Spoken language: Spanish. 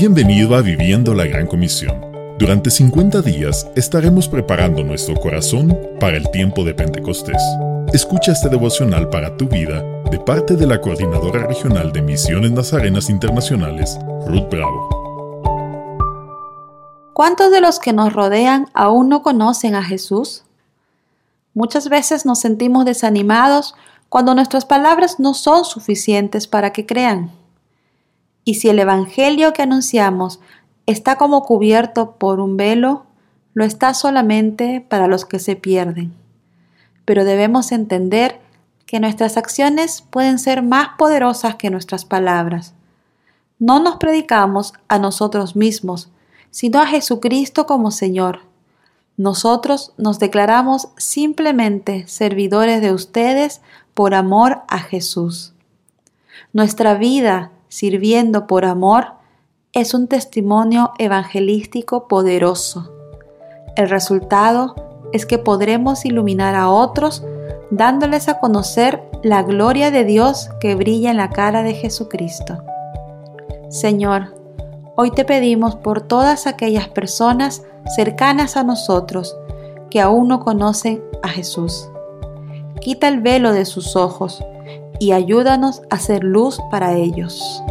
Bienvenido a Viviendo la Gran Comisión. Durante 50 días estaremos preparando nuestro corazón para el tiempo de Pentecostés. Escucha este devocional para tu vida de parte de la Coordinadora Regional de Misiones Nazarenas Internacionales, Ruth Bravo. ¿Cuántos de los que nos rodean aún no conocen a Jesús? Muchas veces nos sentimos desanimados cuando nuestras palabras no son suficientes para que crean. Y si el Evangelio que anunciamos está como cubierto por un velo, lo está solamente para los que se pierden. Pero debemos entender que nuestras acciones pueden ser más poderosas que nuestras palabras. No nos predicamos a nosotros mismos, sino a Jesucristo como Señor. Nosotros nos declaramos simplemente servidores de ustedes por amor a Jesús. Nuestra vida sirviendo por amor es un testimonio evangelístico poderoso. El resultado es que podremos iluminar a otros dándoles a conocer la gloria de Dios que brilla en la cara de Jesucristo. Señor, hoy te pedimos por todas aquellas personas cercanas a nosotros que aún no conocen a Jesús quita el velo de sus ojos y ayúdanos a ser luz para ellos.